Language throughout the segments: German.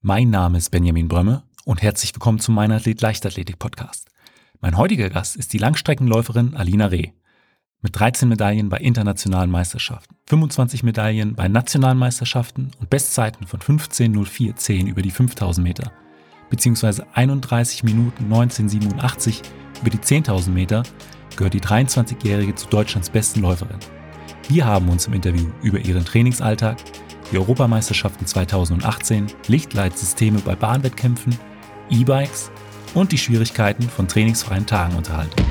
Mein Name ist Benjamin Brömme und herzlich willkommen zum Mein Athlet Leichtathletik Podcast. Mein heutiger Gast ist die Langstreckenläuferin Alina Reh. Mit 13 Medaillen bei internationalen Meisterschaften, 25 Medaillen bei nationalen Meisterschaften und Bestzeiten von 15.04.10 über die 5000 Meter, beziehungsweise 31 Minuten 1987 über die 10.000 Meter, gehört die 23-Jährige zu Deutschlands besten Läuferin. Wir haben uns im Interview über ihren Trainingsalltag, die Europameisterschaften 2018, Lichtleitsysteme bei Bahnwettkämpfen, E-Bikes und die Schwierigkeiten von trainingsfreien Tagen unterhalten.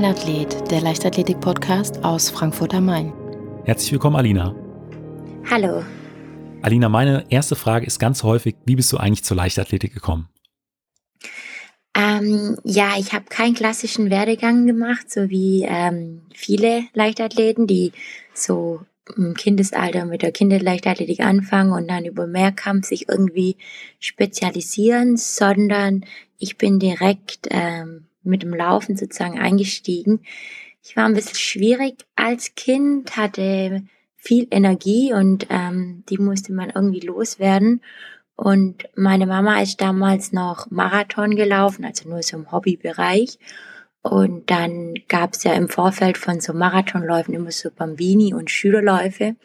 Mein Athlet, der Leichtathletik-Podcast aus Frankfurt am Main. Herzlich willkommen, Alina. Hallo. Alina, meine erste Frage ist ganz häufig, wie bist du eigentlich zur Leichtathletik gekommen? Ähm, ja, ich habe keinen klassischen Werdegang gemacht, so wie ähm, viele Leichtathleten, die so im Kindesalter mit der Kinderleichtathletik anfangen und dann über Mehrkampf sich irgendwie spezialisieren, sondern ich bin direkt ähm, mit dem Laufen sozusagen eingestiegen. Ich war ein bisschen schwierig als Kind, hatte viel Energie und ähm, die musste man irgendwie loswerden. Und meine Mama ist damals noch Marathon gelaufen, also nur so im Hobbybereich. Und dann gab es ja im Vorfeld von so Marathonläufen immer so Bambini und Schülerläufe.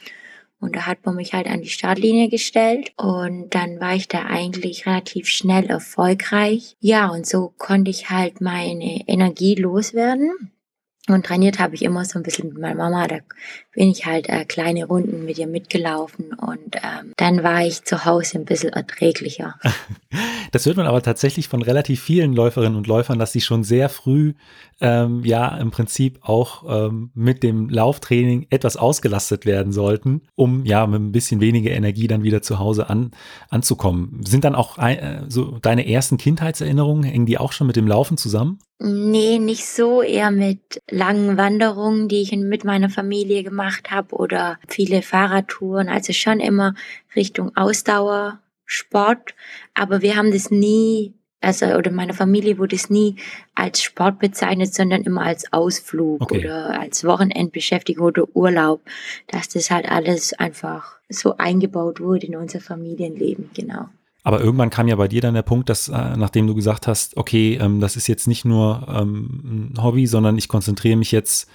Und da hat man mich halt an die Startlinie gestellt und dann war ich da eigentlich relativ schnell erfolgreich. Ja, und so konnte ich halt meine Energie loswerden. Und trainiert habe ich immer so ein bisschen mit meiner Mama. Da bin ich halt äh, kleine Runden mit ihr mitgelaufen und ähm, dann war ich zu Hause ein bisschen erträglicher. Das hört man aber tatsächlich von relativ vielen Läuferinnen und Läufern, dass sie schon sehr früh ähm, ja im Prinzip auch ähm, mit dem Lauftraining etwas ausgelastet werden sollten, um ja mit ein bisschen weniger Energie dann wieder zu Hause an, anzukommen. Sind dann auch äh, so deine ersten Kindheitserinnerungen, hängen die auch schon mit dem Laufen zusammen? Nee, nicht so, eher mit langen Wanderungen, die ich mit meiner Familie gemacht habe oder viele Fahrradtouren, also schon immer Richtung Ausdauer Sport, aber wir haben das nie, also oder meine Familie wurde es nie als Sport bezeichnet, sondern immer als Ausflug okay. oder als Wochenendbeschäftigung oder Urlaub, dass das halt alles einfach so eingebaut wurde in unser Familienleben, genau. Aber irgendwann kam ja bei dir dann der Punkt, dass äh, nachdem du gesagt hast, okay, ähm, das ist jetzt nicht nur ähm, ein Hobby, sondern ich konzentriere mich jetzt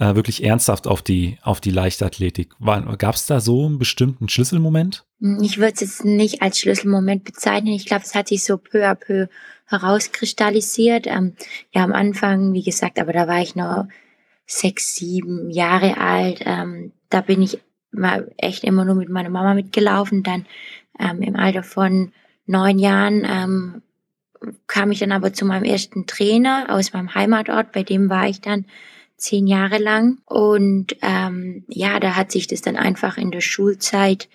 äh, wirklich ernsthaft auf die auf die Leichtathletik. Gab es da so einen bestimmten Schlüsselmoment? Hm, ich würde es jetzt nicht als Schlüsselmoment bezeichnen. Ich glaube, es hat sich so peu à peu herauskristallisiert. Ähm, ja, am Anfang, wie gesagt, aber da war ich noch sechs, sieben Jahre alt. Ähm, da bin ich mal echt immer nur mit meiner Mama mitgelaufen. Dann ähm, Im Alter von neun Jahren ähm, kam ich dann aber zu meinem ersten Trainer aus meinem Heimatort, bei dem war ich dann zehn Jahre lang. Und ähm, ja, da hat sich das dann einfach in der Schulzeit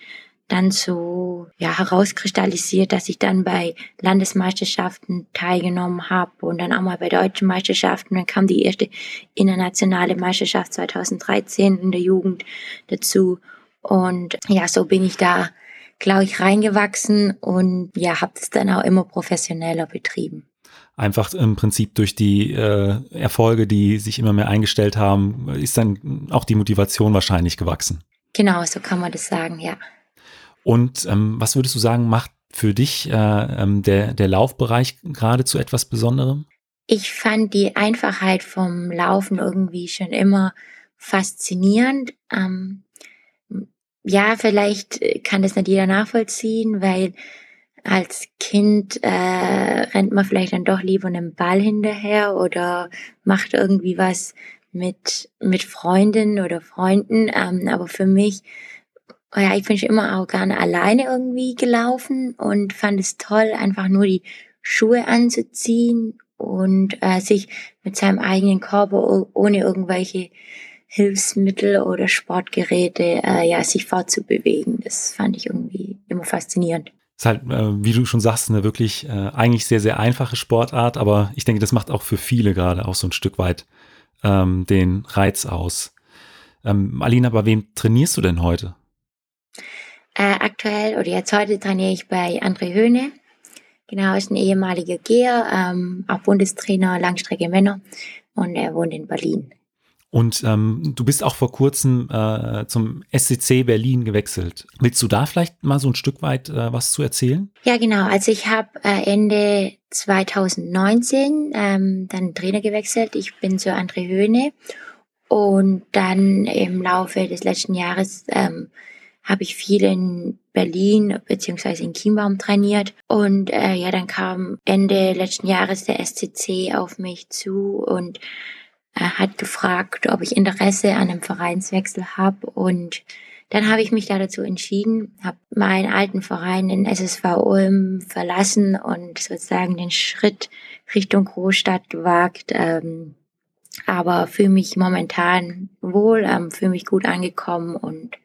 dann so ja herauskristallisiert, dass ich dann bei Landesmeisterschaften teilgenommen habe und dann auch mal bei deutschen Meisterschaften. Dann kam die erste internationale Meisterschaft 2013 in der Jugend dazu. Und ja, so bin ich da glaube ich, reingewachsen und ja, habe das dann auch immer professioneller betrieben. Einfach im Prinzip durch die äh, Erfolge, die sich immer mehr eingestellt haben, ist dann auch die Motivation wahrscheinlich gewachsen. Genau, so kann man das sagen, ja. Und ähm, was würdest du sagen, macht für dich äh, ähm, der, der Laufbereich gerade zu etwas Besonderem? Ich fand die Einfachheit vom Laufen irgendwie schon immer faszinierend. Ähm, ja, vielleicht äh, kann das nicht jeder nachvollziehen, weil als Kind äh, rennt man vielleicht dann doch lieber einem Ball hinterher oder macht irgendwie was mit mit Freundinnen oder Freunden. Ähm, aber für mich, ja, ich bin schon immer auch gerne alleine irgendwie gelaufen und fand es toll, einfach nur die Schuhe anzuziehen und äh, sich mit seinem eigenen Körper ohne irgendwelche Hilfsmittel oder Sportgeräte äh, ja sich fortzubewegen. Das fand ich irgendwie immer faszinierend. Ist halt, äh, wie du schon sagst, eine wirklich äh, eigentlich sehr, sehr einfache Sportart, aber ich denke, das macht auch für viele gerade auch so ein Stück weit ähm, den Reiz aus. Ähm, Alina, bei wem trainierst du denn heute? Äh, aktuell oder jetzt heute trainiere ich bei André Höhne. Genau, ist ein ehemaliger Geher, ähm, auch Bundestrainer Langstrecke Männer und er wohnt in Berlin. Und ähm, du bist auch vor kurzem äh, zum SCC Berlin gewechselt. Willst du da vielleicht mal so ein Stück weit äh, was zu erzählen? Ja, genau. Also ich habe äh, Ende 2019 ähm, dann Trainer gewechselt. Ich bin zu André Höhne und dann im Laufe des letzten Jahres ähm, habe ich viel in Berlin beziehungsweise in Chiembaum trainiert. Und äh, ja, dann kam Ende letzten Jahres der SCC auf mich zu und er hat gefragt, ob ich Interesse an einem Vereinswechsel habe. Und dann habe ich mich da dazu entschieden, habe meinen alten Verein, den SSV Ulm, verlassen und sozusagen den Schritt Richtung Großstadt gewagt. Ähm, aber fühle mich momentan wohl, ähm, fühle mich gut angekommen und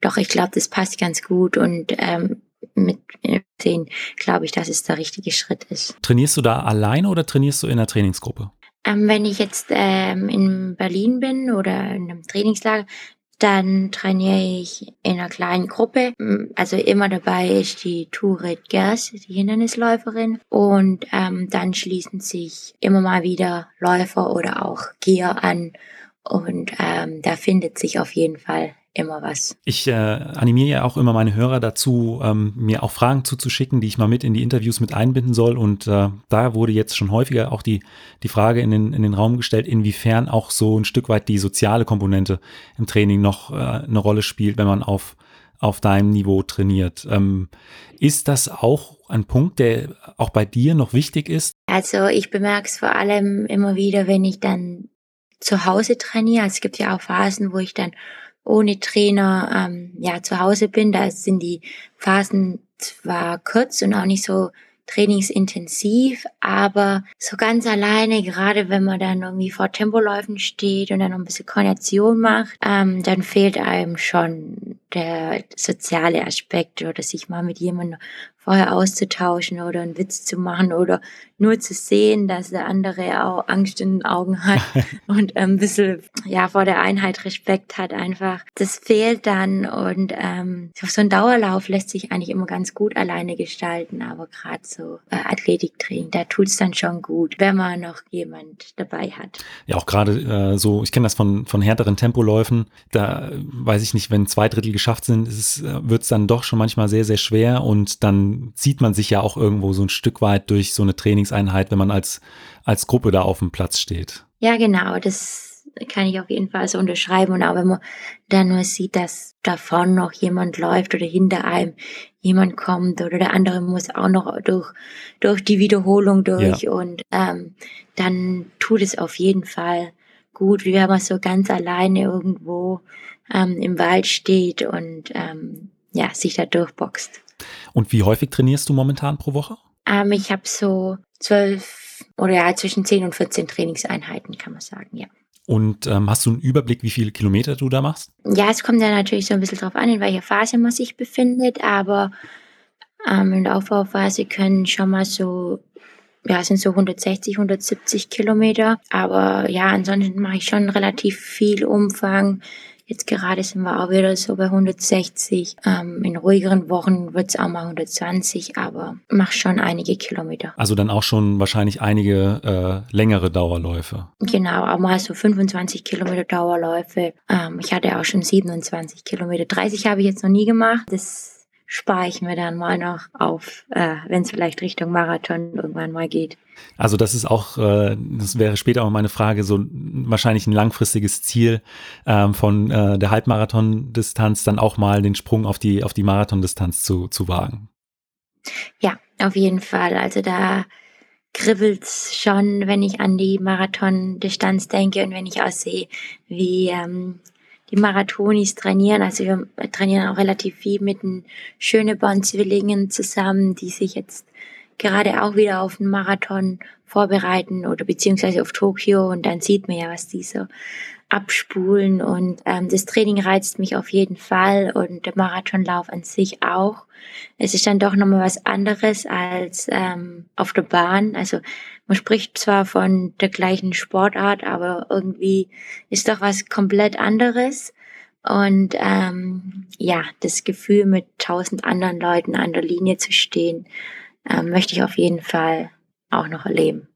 doch, ich glaube, das passt ganz gut und ähm, mit den glaube ich, dass es der richtige Schritt ist. Trainierst du da alleine oder trainierst du in einer Trainingsgruppe? Ähm, wenn ich jetzt ähm, in Berlin bin oder in einem Trainingslager, dann trainiere ich in einer kleinen Gruppe. Also immer dabei ist die Turit Gers, die Hindernisläuferin. Und ähm, dann schließen sich immer mal wieder Läufer oder auch Gear an. Und ähm, da findet sich auf jeden Fall immer was. Ich äh, animiere ja auch immer meine Hörer dazu, ähm, mir auch Fragen zuzuschicken, die ich mal mit in die Interviews mit einbinden soll. Und äh, da wurde jetzt schon häufiger auch die, die Frage in den, in den Raum gestellt, inwiefern auch so ein Stück weit die soziale Komponente im Training noch äh, eine Rolle spielt, wenn man auf, auf deinem Niveau trainiert. Ähm, ist das auch ein Punkt, der auch bei dir noch wichtig ist? Also ich bemerke es vor allem immer wieder, wenn ich dann zu Hause trainiere. Also es gibt ja auch Phasen, wo ich dann ohne Trainer ähm, ja zu Hause bin. Da sind die Phasen zwar kurz und auch nicht so trainingsintensiv, aber so ganz alleine, gerade wenn man dann irgendwie vor Tempoläufen steht und dann noch ein bisschen Koordination macht, ähm, dann fehlt einem schon der soziale Aspekt oder sich mal mit jemandem vorher auszutauschen oder einen Witz zu machen oder nur zu sehen, dass der andere auch Angst in den Augen hat und ein bisschen ja vor der Einheit Respekt hat einfach. Das fehlt dann und ähm, so ein Dauerlauf lässt sich eigentlich immer ganz gut alleine gestalten, aber gerade so äh, Athletiktraining, da tut's dann schon gut, wenn man noch jemand dabei hat. Ja, auch gerade äh, so, ich kenne das von, von härteren Tempoläufen, da weiß ich nicht, wenn zwei Drittel geschafft sind, wird es dann doch schon manchmal sehr, sehr schwer und dann zieht man sich ja auch irgendwo so ein Stück weit durch so eine Trainingseinheit, wenn man als, als Gruppe da auf dem Platz steht. Ja, genau, das kann ich auf jeden Fall so unterschreiben. Und auch wenn man dann nur sieht, dass da vorne noch jemand läuft oder hinter einem jemand kommt oder der andere muss auch noch durch, durch die Wiederholung durch ja. und ähm, dann tut es auf jeden Fall gut, wie wenn man so ganz alleine irgendwo ähm, im Wald steht und ähm, ja, sich da durchboxt. Und wie häufig trainierst du momentan pro Woche? Ähm, ich habe so zwölf oder ja, zwischen zehn und 14 Trainingseinheiten, kann man sagen, ja. Und ähm, hast du einen Überblick, wie viele Kilometer du da machst? Ja, es kommt ja natürlich so ein bisschen drauf an, in welcher Phase man sich befindet, aber ähm, in der Aufbauphase können schon mal so, ja, sind so 160, 170 Kilometer. Aber ja, ansonsten mache ich schon relativ viel Umfang. Jetzt gerade sind wir auch wieder so bei 160. Ähm, in ruhigeren Wochen wird es auch mal 120, aber mach schon einige Kilometer. Also dann auch schon wahrscheinlich einige äh, längere Dauerläufe. Genau, auch mal so 25 Kilometer Dauerläufe. Ähm, ich hatte auch schon 27 Kilometer. 30 habe ich jetzt noch nie gemacht. Das spare ich mir dann mal noch auf, äh, wenn es vielleicht Richtung Marathon irgendwann mal geht. Also das ist auch, äh, das wäre später auch meine Frage, so wahrscheinlich ein langfristiges Ziel ähm, von äh, der Halbmarathon-Distanz dann auch mal den Sprung auf die auf die Marathon-Distanz zu, zu wagen. Ja, auf jeden Fall. Also da kribbelt's schon, wenn ich an die Marathon-Distanz denke und wenn ich auch sehe, wie ähm, die Marathonis trainieren. Also wir trainieren auch relativ viel mit den Schöneborn-Zwillingen zusammen, die sich jetzt gerade auch wieder auf den Marathon vorbereiten oder beziehungsweise auf Tokio und dann sieht man ja, was die so abspulen und ähm, das Training reizt mich auf jeden Fall und der Marathonlauf an sich auch. Es ist dann doch nochmal was anderes als ähm, auf der Bahn. Also man spricht zwar von der gleichen Sportart, aber irgendwie ist doch was komplett anderes. Und ähm, ja, das Gefühl, mit tausend anderen Leuten an der Linie zu stehen, ähm, möchte ich auf jeden Fall auch noch erleben.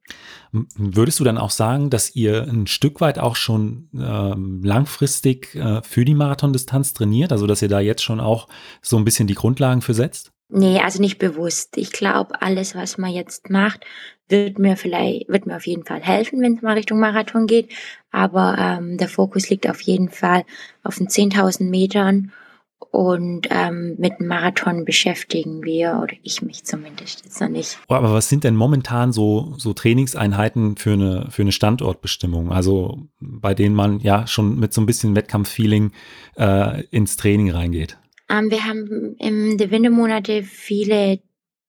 Würdest du dann auch sagen, dass ihr ein Stück weit auch schon ähm, langfristig äh, für die Marathondistanz trainiert, also dass ihr da jetzt schon auch so ein bisschen die Grundlagen für setzt? Nee, also nicht bewusst. Ich glaube, alles, was man jetzt macht, wird mir vielleicht, wird mir auf jeden Fall helfen, wenn es mal Richtung Marathon geht. Aber ähm, der Fokus liegt auf jeden Fall auf den 10.000 Metern und ähm, mit dem Marathon beschäftigen wir, oder ich mich zumindest jetzt noch nicht. Oh, aber was sind denn momentan so, so Trainingseinheiten für eine, für eine Standortbestimmung? Also bei denen man ja schon mit so ein bisschen Wettkampffeeling äh, ins Training reingeht? Ähm, wir haben im Wintermonate viele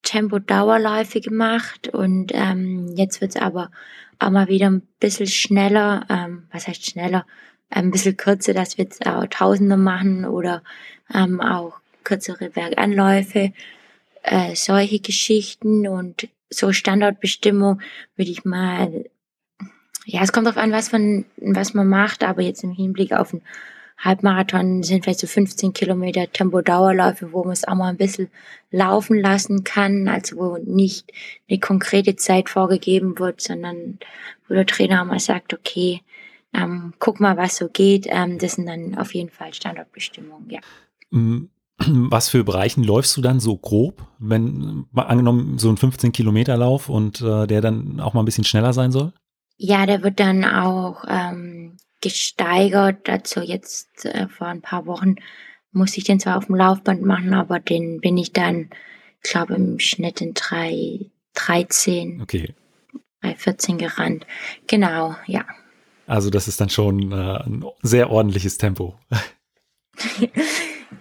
Tempo-Dauerläufe gemacht und ähm, jetzt wird's aber auch mal wieder ein bisschen schneller. Ähm, was heißt schneller? Ein bisschen kürzer, dass wir jetzt auch Tausende machen oder ähm, auch kürzere Berganläufe, äh, solche Geschichten und so Standortbestimmung würde ich mal, ja, es kommt darauf an, was man, was man macht, aber jetzt im Hinblick auf einen Halbmarathon sind vielleicht so 15 Kilometer Tempo-Dauerläufe, wo man es auch mal ein bisschen laufen lassen kann, also wo nicht eine konkrete Zeit vorgegeben wird, sondern wo der Trainer auch mal sagt, okay, ähm, guck mal, was so geht. Ähm, das sind dann auf jeden Fall Standortbestimmungen, ja. Mm, was für Bereichen läufst du dann so grob, wenn angenommen so ein 15 Kilometer Lauf und äh, der dann auch mal ein bisschen schneller sein soll? Ja, der wird dann auch ähm, gesteigert. Also jetzt äh, vor ein paar Wochen musste ich den zwar auf dem Laufband machen, aber den bin ich dann, ich glaube, im Schnitt in 3, 13, okay. 3,14 gerannt. Genau, ja. Also das ist dann schon äh, ein sehr ordentliches Tempo.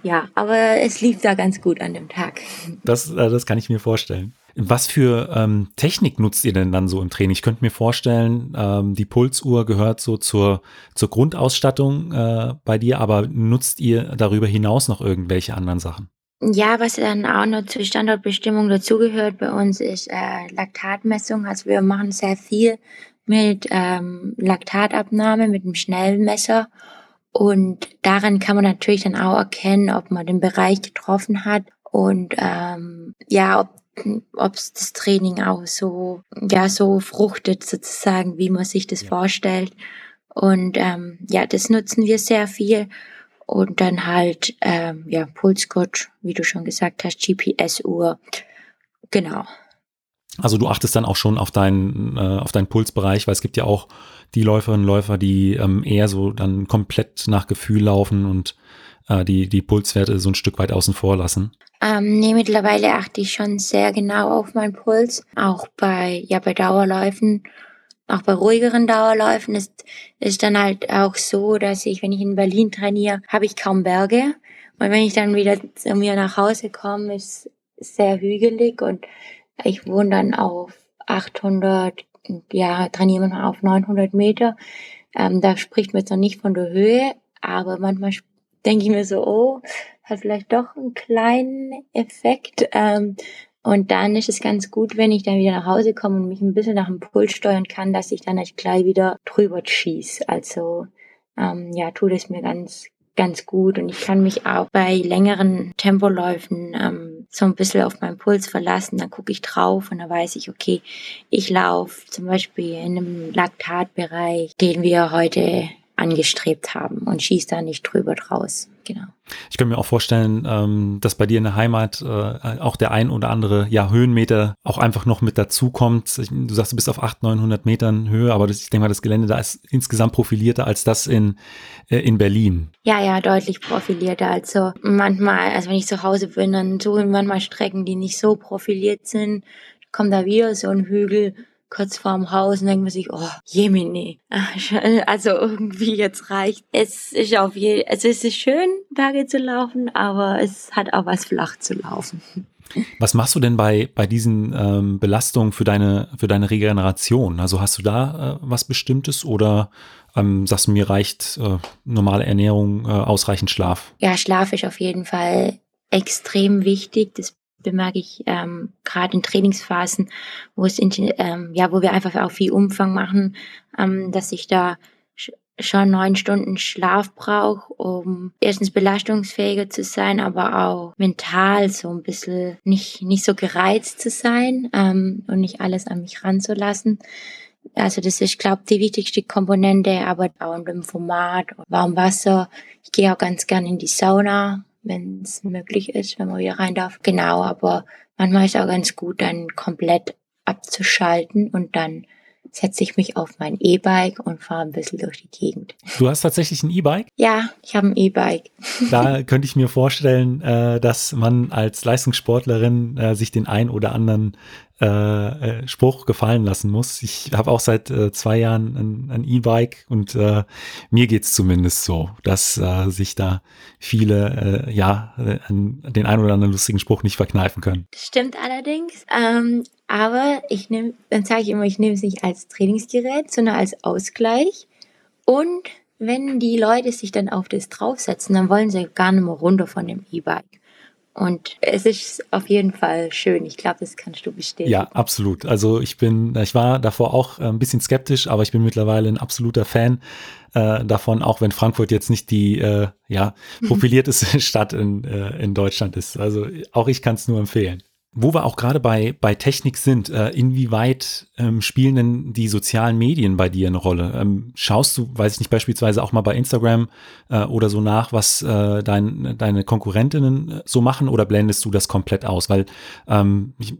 ja, aber es lief da ganz gut an dem Tag. Das, äh, das kann ich mir vorstellen. Was für ähm, Technik nutzt ihr denn dann so im Training? Ich könnte mir vorstellen, ähm, die Pulsuhr gehört so zur, zur Grundausstattung äh, bei dir, aber nutzt ihr darüber hinaus noch irgendwelche anderen Sachen? Ja, was dann auch noch zur Standortbestimmung dazugehört bei uns ist äh, Laktatmessung. Also wir machen sehr viel mit ähm, Laktatabnahme, mit einem Schnellmesser. Und daran kann man natürlich dann auch erkennen, ob man den Bereich getroffen hat und ähm, ja, ob ob das Training auch so, ja, so fruchtet sozusagen, wie man sich das ja. vorstellt. Und ähm, ja, das nutzen wir sehr viel. Und dann halt, ähm, ja, Pulscoach, wie du schon gesagt hast, GPS-Uhr. Genau. Also du achtest dann auch schon auf deinen, äh, auf deinen Pulsbereich, weil es gibt ja auch die Läuferinnen und Läufer, die ähm, eher so dann komplett nach Gefühl laufen und äh, die, die Pulswerte so ein Stück weit außen vor lassen. Ähm, nee, mittlerweile achte ich schon sehr genau auf meinen Puls. Auch bei, ja, bei Dauerläufen, auch bei ruhigeren Dauerläufen ist, ist dann halt auch so, dass ich, wenn ich in Berlin trainiere, habe ich kaum Berge. Und wenn ich dann wieder zu mir nach Hause komme, ist sehr hügelig und ich wohne dann auf 800, ja, trainiere manchmal auf 900 Meter. Ähm, da spricht man jetzt noch nicht von der Höhe, aber manchmal denke ich mir so, oh, hat vielleicht doch einen kleinen Effekt. Ähm, und dann ist es ganz gut, wenn ich dann wieder nach Hause komme und mich ein bisschen nach dem Puls steuern kann, dass ich dann nicht gleich wieder drüber schieße. Also ähm, ja, tut es mir ganz, ganz gut. Und ich kann mich auch bei längeren Tempoläufen ähm, so ein bisschen auf meinen Puls verlassen. Dann gucke ich drauf und dann weiß ich, okay, ich laufe zum Beispiel in einem Laktatbereich, den wir heute angestrebt haben und schießt da nicht drüber draus. Genau. Ich kann mir auch vorstellen, ähm, dass bei dir in der Heimat äh, auch der ein oder andere ja, Höhenmeter auch einfach noch mit dazukommt. Du sagst, du bist auf 800, 900 Metern Höhe, aber ich denke mal, das Gelände da ist insgesamt profilierter als das in, äh, in Berlin. Ja, ja, deutlich profilierter. Also manchmal, also wenn ich zu Hause bin, dann suche ich manchmal Strecken, die nicht so profiliert sind. Kommt da wieder so ein Hügel kurz vorm Haus und denkt man sich, oh, Jemini. Also irgendwie jetzt reicht. Es ist auf je, also es ist schön, Berge zu laufen, aber es hat auch was flach zu laufen. Was machst du denn bei, bei diesen ähm, Belastungen für deine, für deine Regeneration? Also hast du da äh, was Bestimmtes oder ähm, sagst du, mir reicht äh, normale Ernährung, äh, ausreichend Schlaf? Ja, Schlaf ist auf jeden Fall extrem wichtig. Das bemerke ich ähm, gerade in Trainingsphasen, wo es ähm, ja, wo wir einfach auch viel Umfang machen, ähm, dass ich da schon neun Stunden Schlaf brauche, um erstens belastungsfähiger zu sein, aber auch mental so ein bisschen nicht, nicht so gereizt zu sein ähm, und nicht alles an mich ranzulassen. Also das ist, glaube die wichtigste Komponente, aber auch dem Format warm Wasser. Ich gehe auch ganz gern in die Sauna, wenn es möglich ist, wenn man wieder rein darf. Genau, aber manchmal ist auch ganz gut, dann komplett abzuschalten und dann setze ich mich auf mein E-Bike und fahre ein bisschen durch die Gegend. Du hast tatsächlich ein E-Bike? Ja, ich habe ein E-Bike. Da könnte ich mir vorstellen, äh, dass man als Leistungssportlerin äh, sich den ein oder anderen äh, Spruch gefallen lassen muss. Ich habe auch seit äh, zwei Jahren ein, E-Bike und äh, mir geht's zumindest so, dass äh, sich da viele äh, ja äh, den ein oder anderen lustigen Spruch nicht verkneifen können. Stimmt allerdings. Ähm, aber ich nehme, dann sage ich immer, ich nehme es nicht als Trainingsgerät, sondern als Ausgleich. Und wenn die Leute sich dann auf das draufsetzen, dann wollen sie gar nicht mehr runter von dem E-Bike. Und es ist auf jeden Fall schön. Ich glaube, das kannst du bestätigen. Ja, absolut. Also ich bin, ich war davor auch ein bisschen skeptisch, aber ich bin mittlerweile ein absoluter Fan äh, davon, auch wenn Frankfurt jetzt nicht die äh, ja, profilierteste Stadt in, äh, in Deutschland ist. Also auch ich kann es nur empfehlen. Wo wir auch gerade bei, bei Technik sind, äh, inwieweit ähm, spielen denn die sozialen Medien bei dir eine Rolle? Ähm, schaust du, weiß ich nicht, beispielsweise auch mal bei Instagram äh, oder so nach, was äh, dein, deine Konkurrentinnen äh, so machen oder blendest du das komplett aus? Weil ähm, ich,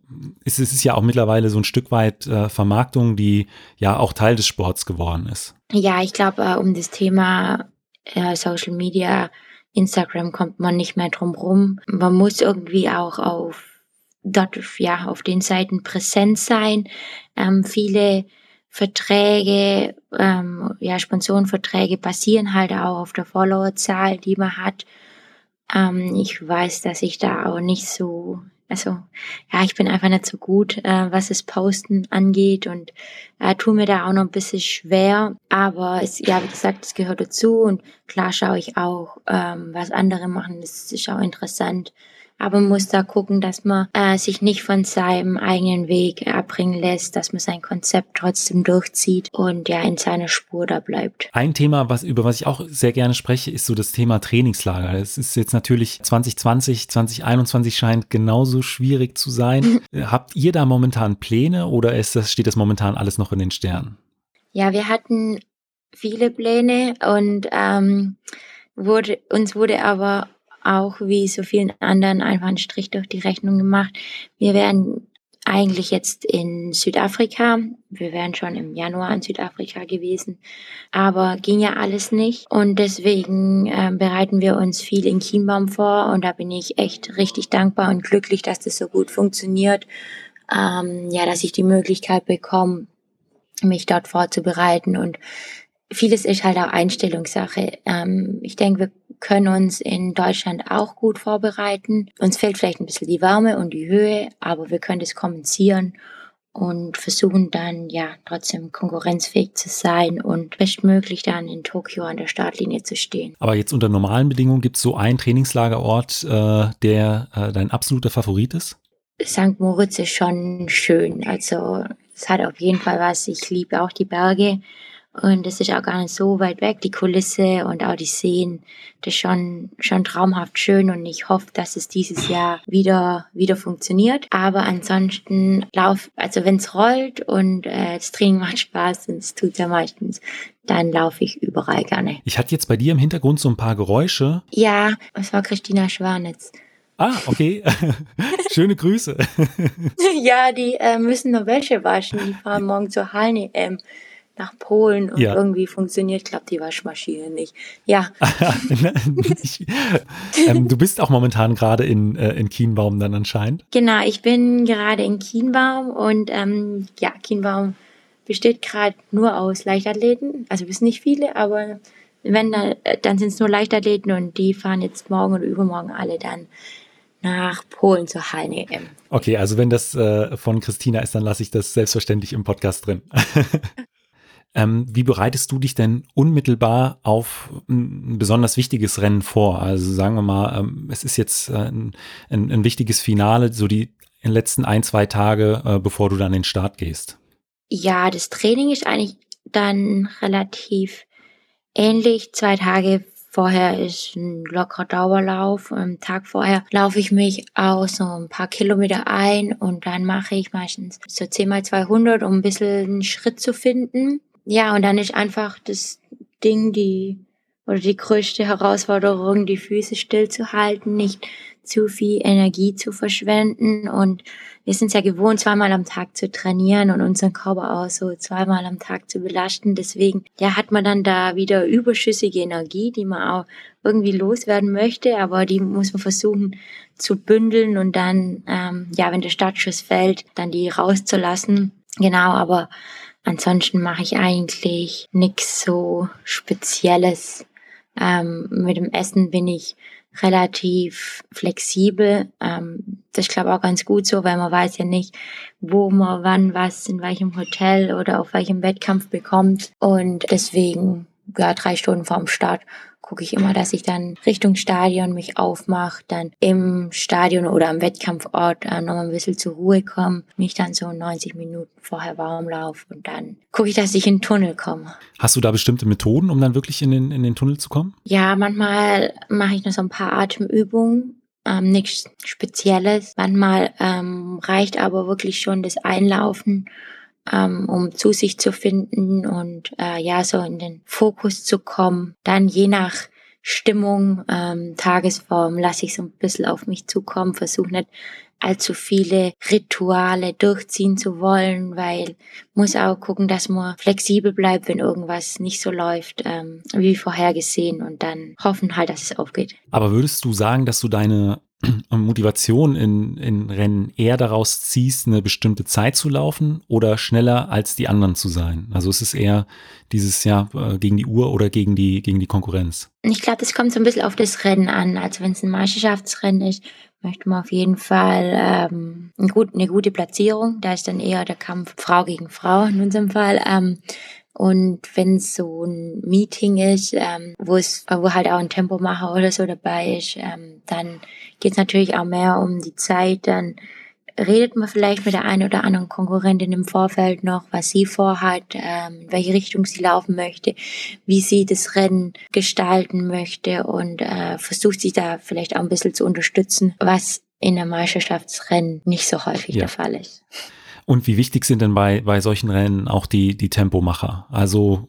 es, es ist ja auch mittlerweile so ein Stück weit äh, Vermarktung, die ja auch Teil des Sports geworden ist. Ja, ich glaube, äh, um das Thema äh, Social Media, Instagram kommt man nicht mehr drum rum. Man muss irgendwie auch auf dort ja auf den Seiten präsent sein. Ähm, viele Verträge, ähm, ja, Sponsorenverträge basieren halt auch auf der Followerzahl, die man hat. Ähm, ich weiß, dass ich da auch nicht so, also ja, ich bin einfach nicht so gut, äh, was das Posten angeht und äh, tue mir da auch noch ein bisschen schwer. Aber es, ja, wie gesagt, es gehört dazu und klar schaue ich auch, ähm, was andere machen. Das ist auch interessant aber man muss da gucken, dass man äh, sich nicht von seinem eigenen Weg abbringen lässt, dass man sein Konzept trotzdem durchzieht und ja in seiner Spur da bleibt. Ein Thema, was über was ich auch sehr gerne spreche, ist so das Thema Trainingslager. Es ist jetzt natürlich 2020, 2021 scheint genauso schwierig zu sein. Habt ihr da momentan Pläne oder ist das, steht das momentan alles noch in den Sternen? Ja, wir hatten viele Pläne und ähm, wurde, uns wurde aber auch wie so vielen anderen einfach einen Strich durch die Rechnung gemacht. Wir wären eigentlich jetzt in Südafrika. Wir wären schon im Januar in Südafrika gewesen, aber ging ja alles nicht und deswegen äh, bereiten wir uns viel in Chiembaum vor und da bin ich echt richtig dankbar und glücklich, dass das so gut funktioniert. Ähm, ja, dass ich die Möglichkeit bekomme, mich dort vorzubereiten und vieles ist halt auch Einstellungssache. Ähm, ich denke, wir können uns in Deutschland auch gut vorbereiten. Uns fehlt vielleicht ein bisschen die Wärme und die Höhe, aber wir können das kompensieren und versuchen dann ja trotzdem konkurrenzfähig zu sein und bestmöglich dann in Tokio an der Startlinie zu stehen. Aber jetzt unter normalen Bedingungen gibt es so einen Trainingslagerort, äh, der äh, dein absoluter Favorit ist? St. Moritz ist schon schön. Also es hat auf jeden Fall was. Ich liebe auch die Berge. Und es ist auch gar nicht so weit weg, die Kulisse und auch die Seen. Das ist schon, schon traumhaft schön und ich hoffe, dass es dieses Jahr wieder, wieder funktioniert. Aber ansonsten lauf, also wenn es rollt und äh, das Training macht Spaß, und es tut ja meistens, dann laufe ich überall gerne. Ich hatte jetzt bei dir im Hintergrund so ein paar Geräusche. Ja, es war Christina Schwanitz. Ah, okay. Schöne Grüße. ja, die äh, müssen noch Wäsche waschen. Die fahren morgen zur Hallen EM nach Polen und ja. irgendwie funktioniert, klappt die Waschmaschine nicht. Ja. ich, ähm, du bist auch momentan gerade in, äh, in Kienbaum dann anscheinend. Genau, ich bin gerade in Kienbaum und ähm, ja, Kienbaum besteht gerade nur aus Leichtathleten. Also wir sind nicht viele, aber wenn dann, äh, dann sind es nur Leichtathleten und die fahren jetzt morgen oder übermorgen alle dann nach Polen zur Hallen Okay, also wenn das äh, von Christina ist, dann lasse ich das selbstverständlich im Podcast drin. Ähm, wie bereitest du dich denn unmittelbar auf ein besonders wichtiges Rennen vor? Also sagen wir mal, ähm, es ist jetzt äh, ein, ein, ein, wichtiges Finale, so die letzten ein, zwei Tage, äh, bevor du dann in den Start gehst. Ja, das Training ist eigentlich dann relativ ähnlich. Zwei Tage Vorher ist ein lockerer Dauerlauf. Am Tag vorher laufe ich mich auch so ein paar Kilometer ein und dann mache ich meistens so 10 mal 200, um ein bisschen einen Schritt zu finden. Ja, und dann ist einfach das Ding, die, oder die größte Herausforderung, die Füße stillzuhalten, nicht zu viel Energie zu verschwenden und wir sind ja gewohnt, zweimal am Tag zu trainieren und unseren Körper auch so zweimal am Tag zu belasten. Deswegen, ja, hat man dann da wieder überschüssige Energie, die man auch irgendwie loswerden möchte, aber die muss man versuchen zu bündeln und dann, ähm, ja, wenn der Startschuss fällt, dann die rauszulassen. Genau, aber ansonsten mache ich eigentlich nichts so Spezielles. Ähm, mit dem Essen bin ich relativ flexibel. Ähm, das ist, glaube auch ganz gut so, weil man weiß ja nicht, wo man wann was in welchem Hotel oder auf welchem Wettkampf bekommt. Und deswegen, ja, drei Stunden vorm Start gucke ich immer, dass ich dann Richtung Stadion mich aufmache, dann im Stadion oder am Wettkampfort äh, nochmal ein bisschen zur Ruhe komme, mich dann so 90 Minuten vorher warm laufe und dann gucke ich, dass ich in den Tunnel komme. Hast du da bestimmte Methoden, um dann wirklich in den, in den Tunnel zu kommen? Ja, manchmal mache ich noch so ein paar Atemübungen. Ähm, nichts Spezielles. Manchmal ähm, reicht aber wirklich schon das Einlaufen ähm, um zu sich zu finden und äh, ja, so in den Fokus zu kommen. Dann je nach Stimmung, ähm, Tagesform lasse ich so ein bisschen auf mich zukommen, versuche nicht allzu viele Rituale durchziehen zu wollen, weil muss auch gucken, dass man flexibel bleibt, wenn irgendwas nicht so läuft, ähm, wie vorhergesehen und dann hoffen halt, dass es aufgeht. Aber würdest du sagen, dass du deine Motivation in, in Rennen eher daraus ziehst, eine bestimmte Zeit zu laufen oder schneller als die anderen zu sein? Also ist es eher dieses Jahr äh, gegen die Uhr oder gegen die, gegen die Konkurrenz? Ich glaube, das kommt so ein bisschen auf das Rennen an. Also wenn es ein Meisterschaftsrennen ist, möchte man auf jeden Fall ähm, eine, gut, eine gute Platzierung. Da ist dann eher der Kampf Frau gegen Frau in unserem Fall. Ähm, und wenn es so ein Meeting ist, ähm, wo es, wo halt auch ein Tempomacher oder so dabei ist, ähm, dann geht es natürlich auch mehr um die Zeit. Dann redet man vielleicht mit der einen oder anderen Konkurrentin im Vorfeld noch, was sie vorhat, ähm, in welche Richtung sie laufen möchte, wie sie das Rennen gestalten möchte und äh, versucht sich da vielleicht auch ein bisschen zu unterstützen, was in der Meisterschaftsrennen nicht so häufig ja. der Fall ist. Und wie wichtig sind denn bei, bei solchen Rennen auch die, die Tempomacher? Also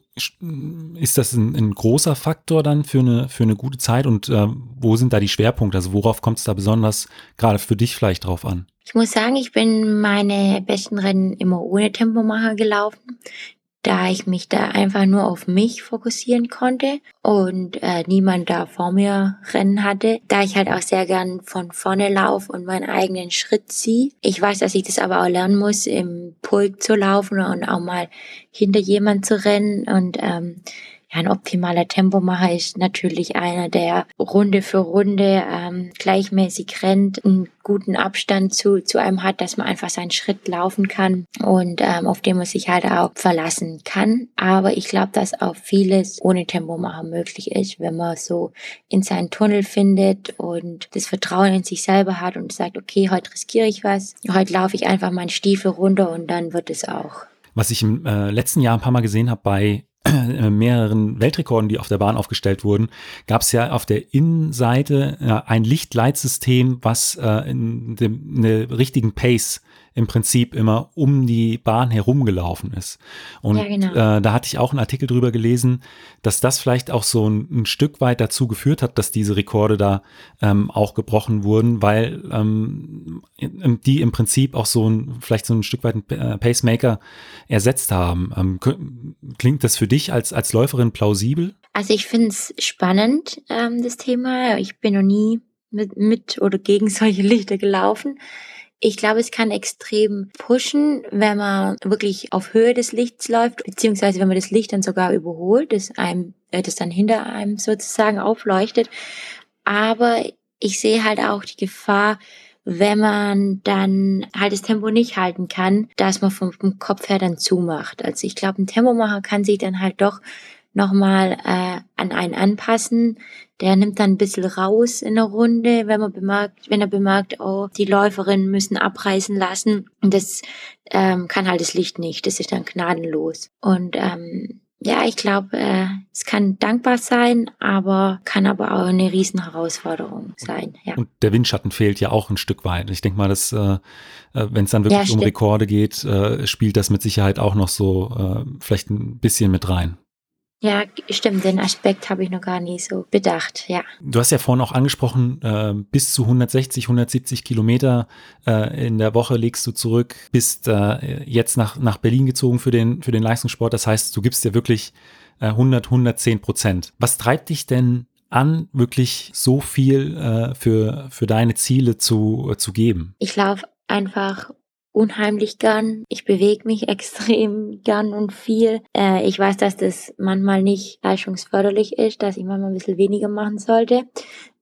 ist das ein, ein großer Faktor dann für eine, für eine gute Zeit und äh, wo sind da die Schwerpunkte? Also worauf kommt es da besonders gerade für dich vielleicht drauf an? Ich muss sagen, ich bin meine besten Rennen immer ohne Tempomacher gelaufen da ich mich da einfach nur auf mich fokussieren konnte und äh, niemand da vor mir rennen hatte, da ich halt auch sehr gern von vorne laufe und meinen eigenen Schritt ziehe. Ich weiß, dass ich das aber auch lernen muss, im Pulk zu laufen und auch mal hinter jemand zu rennen und ähm, ein optimaler Tempomacher ist natürlich einer, der Runde für Runde ähm, gleichmäßig rennt, einen guten Abstand zu, zu einem hat, dass man einfach seinen Schritt laufen kann und ähm, auf den man sich halt auch verlassen kann. Aber ich glaube, dass auch vieles ohne Tempomacher möglich ist, wenn man so in seinen Tunnel findet und das Vertrauen in sich selber hat und sagt, okay, heute riskiere ich was, heute laufe ich einfach meinen Stiefel runter und dann wird es auch. Was ich im äh, letzten Jahr ein paar Mal gesehen habe bei mehreren Weltrekorden, die auf der Bahn aufgestellt wurden, gab es ja auf der Innenseite äh, ein Lichtleitsystem, was äh, in dem in der richtigen Pace im Prinzip immer um die Bahn herumgelaufen ist. Und ja, genau. äh, da hatte ich auch einen Artikel drüber gelesen, dass das vielleicht auch so ein, ein Stück weit dazu geführt hat, dass diese Rekorde da ähm, auch gebrochen wurden, weil ähm, die im Prinzip auch so ein, vielleicht so ein Stück weit ein äh, Pacemaker ersetzt haben. Ähm, klingt das für dich als, als Läuferin plausibel? Also ich finde es spannend, ähm, das Thema. Ich bin noch nie mit, mit oder gegen solche Lichter gelaufen. Ich glaube, es kann extrem pushen, wenn man wirklich auf Höhe des Lichts läuft, beziehungsweise wenn man das Licht dann sogar überholt, das einem, äh, das dann hinter einem sozusagen aufleuchtet. Aber ich sehe halt auch die Gefahr, wenn man dann halt das Tempo nicht halten kann, dass man vom, Kopf her dann zumacht. Also ich glaube, ein Tempomacher kann sich dann halt doch nochmal äh, an einen anpassen. Der nimmt dann ein bisschen raus in der Runde, wenn man bemerkt, wenn er bemerkt, oh, die Läuferinnen müssen abreißen lassen. Und das ähm, kann halt das Licht nicht. Das ist dann gnadenlos. Und ähm, ja, ich glaube, äh, es kann dankbar sein, aber kann aber auch eine riesen Herausforderung sein. Ja. Und der Windschatten fehlt ja auch ein Stück weit. Ich denke mal, dass äh, äh wenn es dann wirklich ja, um Rekorde geht, äh, spielt das mit Sicherheit auch noch so äh, vielleicht ein bisschen mit rein. Ja, stimmt, den Aspekt habe ich noch gar nie so bedacht, ja. Du hast ja vorhin auch angesprochen, äh, bis zu 160, 170 Kilometer äh, in der Woche legst du zurück, bist äh, jetzt nach, nach Berlin gezogen für den, für den Leistungssport. Das heißt, du gibst dir wirklich 100, äh, 110 Prozent. Was treibt dich denn an, wirklich so viel äh, für, für deine Ziele zu, äh, zu geben? Ich laufe einfach unheimlich gern. Ich bewege mich extrem gern und viel. Äh, ich weiß, dass das manchmal nicht leistungsförderlich ist, dass ich manchmal ein bisschen weniger machen sollte.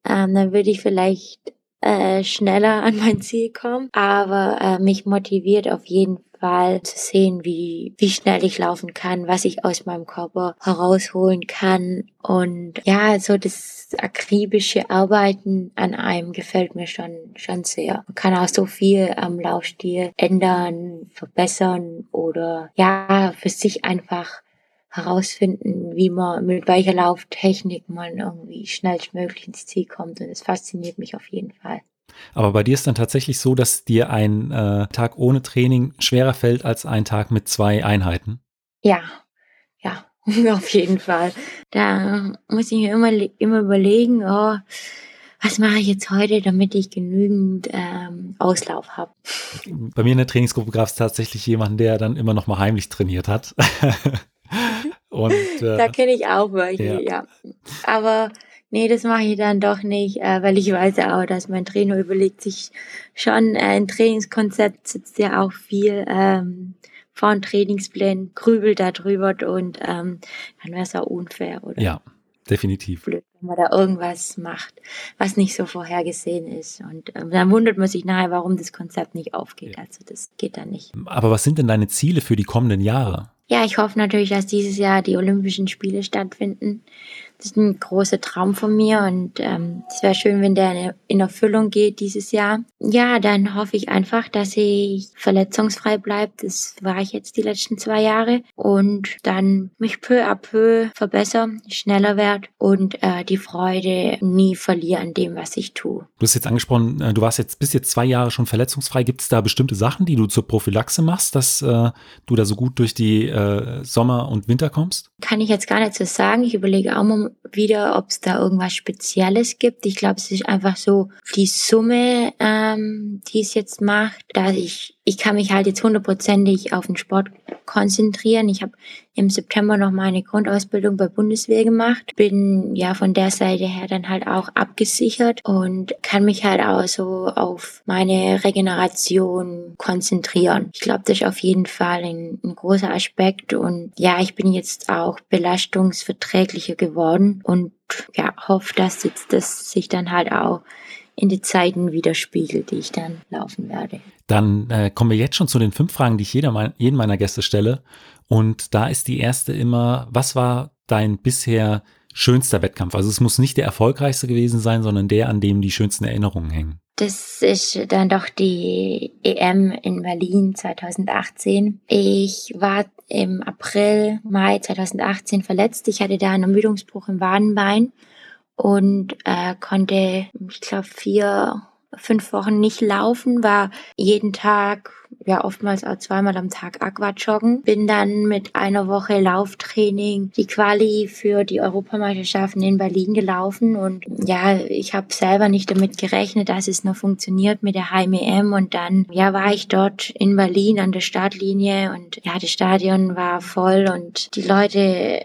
Ähm, dann würde ich vielleicht äh, schneller an mein Ziel kommen. Aber äh, mich motiviert auf jeden Fall zu sehen, wie, wie schnell ich laufen kann, was ich aus meinem Körper herausholen kann. Und ja, so das akribische Arbeiten an einem gefällt mir schon, schon sehr. Man kann auch so viel am Laufstil ändern, verbessern oder ja, für sich einfach herausfinden, wie man mit welcher Lauftechnik man irgendwie schnellstmöglich ins Ziel kommt. Und es fasziniert mich auf jeden Fall. Aber bei dir ist dann tatsächlich so, dass dir ein äh, Tag ohne Training schwerer fällt als ein Tag mit zwei Einheiten? Ja, ja, auf jeden Fall. Da muss ich mir immer, immer überlegen, oh, was mache ich jetzt heute, damit ich genügend ähm, Auslauf habe. Bei mir in der Trainingsgruppe gab es tatsächlich jemanden, der dann immer noch mal heimlich trainiert hat. Und, äh, da kenne ich auch welche, ja. ja. Aber nee, das mache ich dann doch nicht, äh, weil ich weiß ja auch, dass mein Trainer überlegt sich schon, äh, ein Trainingskonzept sitzt ja auch viel ähm, vor dem Trainingsplan, grübelt darüber und ähm, dann wäre es auch unfair, oder? Ja, definitiv. Blöd, wenn man da irgendwas macht, was nicht so vorhergesehen ist. Und ähm, dann wundert man sich nachher, warum das Konzept nicht aufgeht. Ja. Also das geht dann nicht. Aber was sind denn deine Ziele für die kommenden Jahre? Ja, ich hoffe natürlich, dass dieses Jahr die Olympischen Spiele stattfinden. Das ist ein großer Traum von mir und ähm, es wäre schön, wenn der in Erfüllung geht dieses Jahr. Ja, dann hoffe ich einfach, dass ich verletzungsfrei bleibe. Das war ich jetzt die letzten zwei Jahre und dann mich peu à peu verbessere, schneller werde und äh, die Freude nie verliere an dem, was ich tue. Du hast jetzt angesprochen, äh, du warst jetzt bis jetzt zwei Jahre schon verletzungsfrei. Gibt es da bestimmte Sachen, die du zur Prophylaxe machst, dass äh, du da so gut durch die äh, Sommer und Winter kommst? Kann ich jetzt gar nicht so sagen. Ich überlege auch mal wieder, ob es da irgendwas Spezielles gibt. Ich glaube, es ist einfach so die Summe, ähm, die es jetzt macht, dass ich ich kann mich halt jetzt hundertprozentig auf den Sport konzentrieren. Ich habe im September noch meine Grundausbildung bei Bundeswehr gemacht, bin ja von der Seite her dann halt auch abgesichert und kann mich halt auch so auf meine Regeneration konzentrieren. Ich glaube, das ist auf jeden Fall ein, ein großer Aspekt und ja, ich bin jetzt auch belastungsverträglicher geworden und ja, hoffe, dass jetzt das sich dann halt auch in die Zeiten widerspiegelt, die ich dann laufen werde. Dann äh, kommen wir jetzt schon zu den fünf Fragen, die ich jeder mein, jeden meiner Gäste stelle. Und da ist die erste immer, was war dein bisher schönster Wettkampf? Also es muss nicht der erfolgreichste gewesen sein, sondern der, an dem die schönsten Erinnerungen hängen. Das ist dann doch die EM in Berlin 2018. Ich war im April, Mai 2018 verletzt. Ich hatte da einen Ermüdungsbruch im Wadenbein und äh, konnte, ich glaube, vier, fünf Wochen nicht laufen, war jeden Tag, ja oftmals auch zweimal am Tag Aquajoggen. Bin dann mit einer Woche Lauftraining die Quali für die Europameisterschaften in Berlin gelaufen und ja, ich habe selber nicht damit gerechnet, dass es noch funktioniert mit der HMEM und dann ja war ich dort in Berlin an der Startlinie und ja, das Stadion war voll und die Leute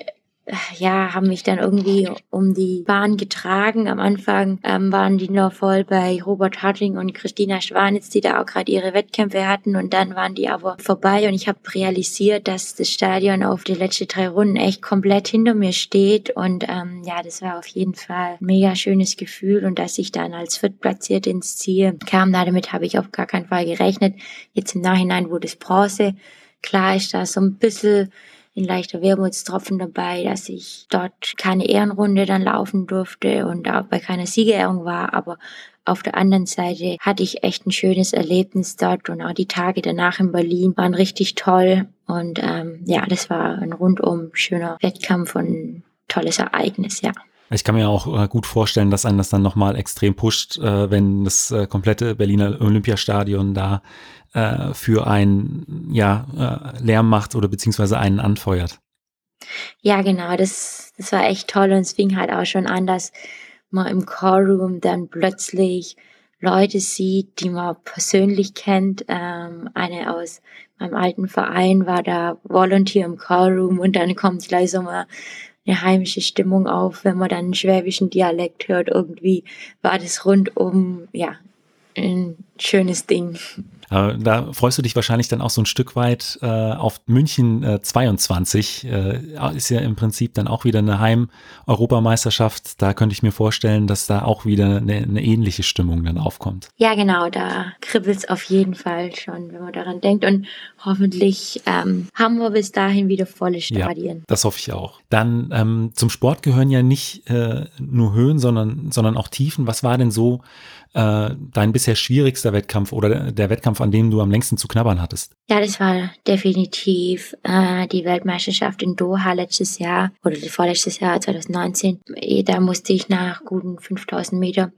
ja, haben mich dann irgendwie um die Bahn getragen. Am Anfang ähm, waren die noch voll bei Robert Harting und Christina Schwanitz, die da auch gerade ihre Wettkämpfe hatten. Und dann waren die aber vorbei und ich habe realisiert, dass das Stadion auf die letzten drei Runden echt komplett hinter mir steht. Und ähm, ja, das war auf jeden Fall ein mega schönes Gefühl. Und dass ich dann als Viertplatziert ins Ziel kam, damit habe ich auf gar keinen Fall gerechnet. Jetzt im Nachhinein wurde es Bronze. Klar ist da so ein bisschen ein leichter Wermutstropfen dabei, dass ich dort keine Ehrenrunde dann laufen durfte und auch bei keiner Siegerehrung war, aber auf der anderen Seite hatte ich echt ein schönes Erlebnis dort und auch die Tage danach in Berlin waren richtig toll und ähm, ja, das war ein rundum schöner Wettkampf und tolles Ereignis, ja. Ich kann mir auch äh, gut vorstellen, dass einen das dann nochmal extrem pusht, äh, wenn das äh, komplette Berliner Olympiastadion da für einen ja, Lärm macht oder beziehungsweise einen anfeuert. Ja, genau, das, das war echt toll und es fing halt auch schon an, dass man im Callroom dann plötzlich Leute sieht, die man persönlich kennt. Ähm, eine aus meinem alten Verein war da Volunteer im Callroom und dann kommt gleich so mal eine heimische Stimmung auf, wenn man dann einen schwäbischen Dialekt hört. Irgendwie war das rundum, ja, ein schönes Ding. Da freust du dich wahrscheinlich dann auch so ein Stück weit äh, auf München äh, 22. Äh, ist ja im Prinzip dann auch wieder eine Heim-Europameisterschaft. Da könnte ich mir vorstellen, dass da auch wieder eine, eine ähnliche Stimmung dann aufkommt. Ja, genau. Da kribbelt es auf jeden Fall schon, wenn man daran denkt. Und hoffentlich ähm, haben wir bis dahin wieder volle Stadien. Ja, das hoffe ich auch. Dann ähm, zum Sport gehören ja nicht äh, nur Höhen, sondern, sondern auch Tiefen. Was war denn so äh, dein bisher schwierigster Wettkampf oder der Wettkampf, an dem du am längsten zu knabbern hattest? Ja, das war definitiv äh, die Weltmeisterschaft in Doha letztes Jahr oder vorletztes Jahr 2019. Da musste ich nach guten 5000 Meter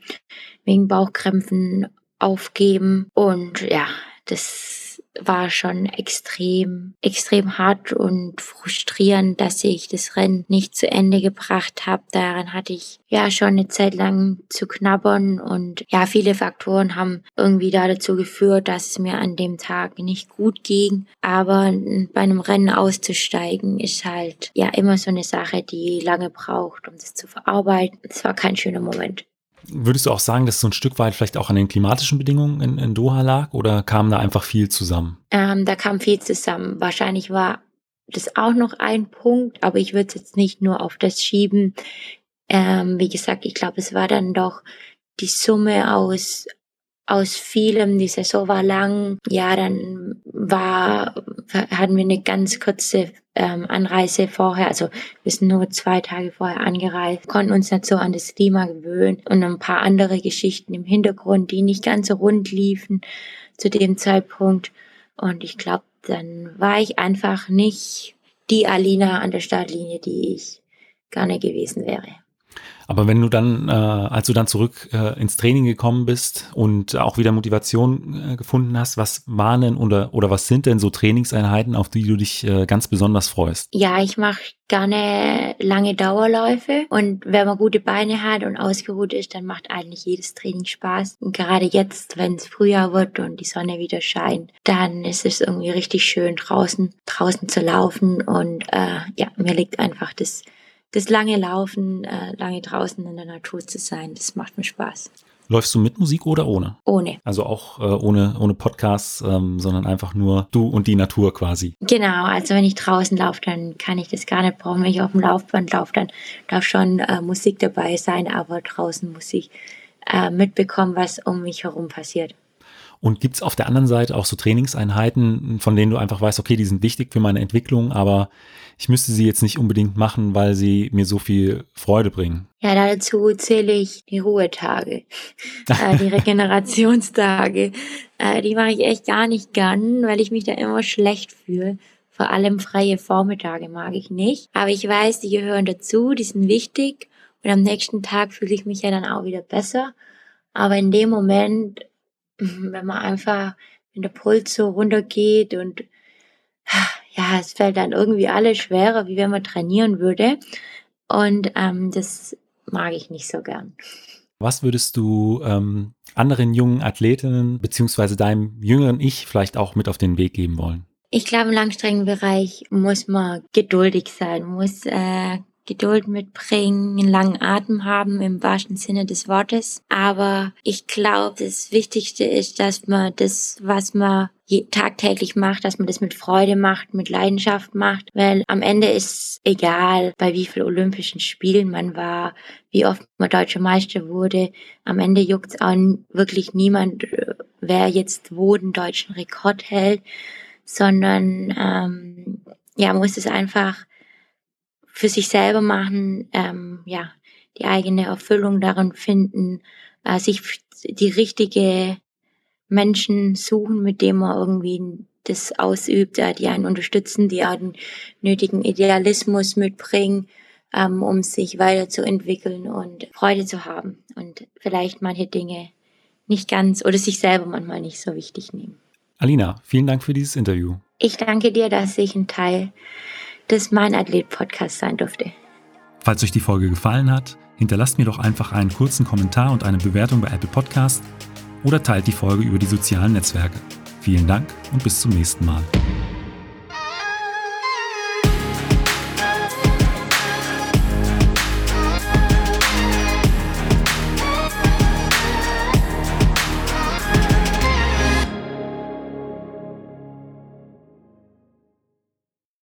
wegen Bauchkrämpfen aufgeben und ja, das war schon extrem, extrem hart und frustrierend, dass ich das Rennen nicht zu Ende gebracht habe. Daran hatte ich ja schon eine Zeit lang zu knabbern und ja, viele Faktoren haben irgendwie da dazu geführt, dass es mir an dem Tag nicht gut ging. Aber bei einem Rennen auszusteigen ist halt ja immer so eine Sache, die lange braucht, um das zu verarbeiten. Es war kein schöner Moment. Würdest du auch sagen, dass so ein Stück weit vielleicht auch an den klimatischen Bedingungen in, in Doha lag oder kam da einfach viel zusammen? Ähm, da kam viel zusammen. Wahrscheinlich war das auch noch ein Punkt, aber ich würde es jetzt nicht nur auf das schieben. Ähm, wie gesagt, ich glaube, es war dann doch die Summe aus aus vielem. Die Saison war lang. Ja, dann war, hatten wir eine ganz kurze ähm, Anreise vorher. Also wir sind nur zwei Tage vorher angereist, konnten uns nicht so an das Klima gewöhnen und ein paar andere Geschichten im Hintergrund, die nicht ganz so rund liefen zu dem Zeitpunkt. Und ich glaube, dann war ich einfach nicht die Alina an der Startlinie, die ich gerne gewesen wäre. Aber wenn du dann, äh, als du dann zurück äh, ins Training gekommen bist und auch wieder Motivation äh, gefunden hast, was waren denn oder, oder was sind denn so Trainingseinheiten, auf die du dich äh, ganz besonders freust? Ja, ich mache gerne lange Dauerläufe und wenn man gute Beine hat und ausgeruht ist, dann macht eigentlich jedes Training Spaß. Und gerade jetzt, wenn es Frühjahr wird und die Sonne wieder scheint, dann ist es irgendwie richtig schön draußen, draußen zu laufen und äh, ja, mir liegt einfach das das lange Laufen, äh, lange draußen in der Natur zu sein, das macht mir Spaß. Läufst du mit Musik oder ohne? Ohne. Also auch äh, ohne, ohne Podcasts, ähm, sondern einfach nur du und die Natur quasi. Genau, also wenn ich draußen laufe, dann kann ich das gar nicht brauchen. Wenn ich auf dem Laufband laufe, dann darf schon äh, Musik dabei sein, aber draußen muss ich äh, mitbekommen, was um mich herum passiert. Und gibt's auf der anderen Seite auch so Trainingseinheiten, von denen du einfach weißt, okay, die sind wichtig für meine Entwicklung, aber ich müsste sie jetzt nicht unbedingt machen, weil sie mir so viel Freude bringen? Ja, dazu zähle ich die Ruhetage, äh, die Regenerationstage. Äh, die mache ich echt gar nicht gern, weil ich mich da immer schlecht fühle. Vor allem freie Vormittage mag ich nicht. Aber ich weiß, die gehören dazu, die sind wichtig. Und am nächsten Tag fühle ich mich ja dann auch wieder besser. Aber in dem Moment wenn man einfach, wenn der Puls so runtergeht und ja, es fällt dann irgendwie alles schwerer, wie wenn man trainieren würde. Und ähm, das mag ich nicht so gern. Was würdest du ähm, anderen jungen Athletinnen beziehungsweise deinem jüngeren Ich vielleicht auch mit auf den Weg geben wollen? Ich glaube, im Langstreckenbereich muss man geduldig sein, muss äh, Geduld mitbringen, einen langen Atem haben im wahrsten Sinne des Wortes. Aber ich glaube, das Wichtigste ist, dass man das, was man tagtäglich macht, dass man das mit Freude macht, mit Leidenschaft macht, weil am Ende ist egal, bei wie vielen Olympischen Spielen man war, wie oft man deutscher Meister wurde. Am Ende juckt es auch wirklich niemand, wer jetzt wo den deutschen Rekord hält, sondern ähm, ja, man muss es einfach für sich selber machen, ähm, ja, die eigene Erfüllung darin finden, äh, sich die richtige Menschen suchen, mit dem man irgendwie das ausübt, äh, die einen unterstützen, die auch den nötigen Idealismus mitbringen, ähm, um sich weiterzuentwickeln und Freude zu haben und vielleicht manche Dinge nicht ganz oder sich selber manchmal nicht so wichtig nehmen. Alina, vielen Dank für dieses Interview. Ich danke dir, dass ich ein Teil des Mein Athlet Podcasts sein durfte. Falls euch die Folge gefallen hat, hinterlasst mir doch einfach einen kurzen Kommentar und eine Bewertung bei Apple Podcast oder teilt die Folge über die sozialen Netzwerke. Vielen Dank und bis zum nächsten Mal.